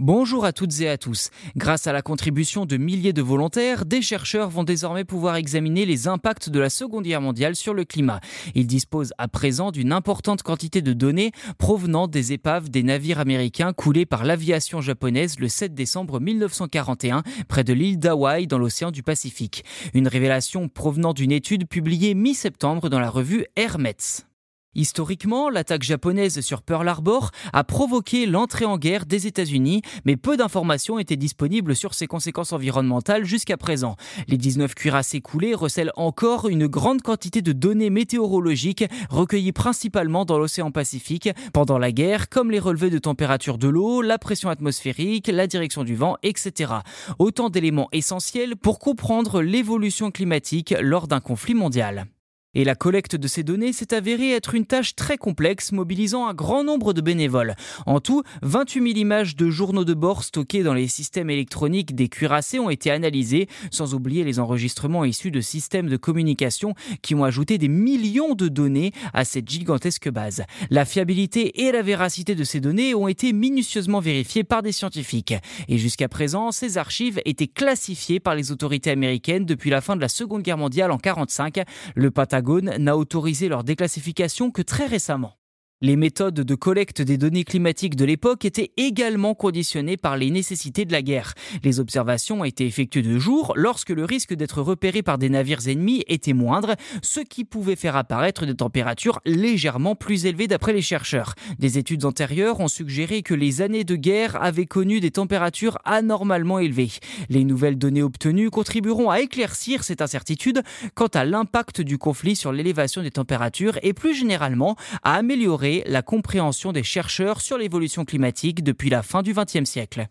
Bonjour à toutes et à tous. Grâce à la contribution de milliers de volontaires, des chercheurs vont désormais pouvoir examiner les impacts de la Seconde Guerre mondiale sur le climat. Ils disposent à présent d'une importante quantité de données provenant des épaves des navires américains coulés par l'aviation japonaise le 7 décembre 1941 près de l'île d'Hawaï dans l'océan du Pacifique. Une révélation provenant d'une étude publiée mi-septembre dans la revue Hermets. Historiquement, l'attaque japonaise sur Pearl Harbor a provoqué l'entrée en guerre des États-Unis, mais peu d'informations étaient disponibles sur ses conséquences environnementales jusqu'à présent. Les 19 cuirassés coulés recèlent encore une grande quantité de données météorologiques recueillies principalement dans l'océan Pacifique pendant la guerre, comme les relevés de température de l'eau, la pression atmosphérique, la direction du vent, etc. Autant d'éléments essentiels pour comprendre l'évolution climatique lors d'un conflit mondial. Et la collecte de ces données s'est avérée être une tâche très complexe, mobilisant un grand nombre de bénévoles. En tout, 28 000 images de journaux de bord stockés dans les systèmes électroniques des cuirassés ont été analysées, sans oublier les enregistrements issus de systèmes de communication qui ont ajouté des millions de données à cette gigantesque base. La fiabilité et la véracité de ces données ont été minutieusement vérifiées par des scientifiques. Et jusqu'à présent, ces archives étaient classifiées par les autorités américaines depuis la fin de la Seconde Guerre mondiale en 1945. Le n'a autorisé leur déclassification que très récemment. Les méthodes de collecte des données climatiques de l'époque étaient également conditionnées par les nécessités de la guerre. Les observations été effectuées de jour lorsque le risque d'être repéré par des navires ennemis était moindre, ce qui pouvait faire apparaître des températures légèrement plus élevées d'après les chercheurs. Des études antérieures ont suggéré que les années de guerre avaient connu des températures anormalement élevées. Les nouvelles données obtenues contribueront à éclaircir cette incertitude quant à l'impact du conflit sur l'élévation des températures et plus généralement à améliorer la compréhension des chercheurs sur l'évolution climatique depuis la fin du XXe siècle.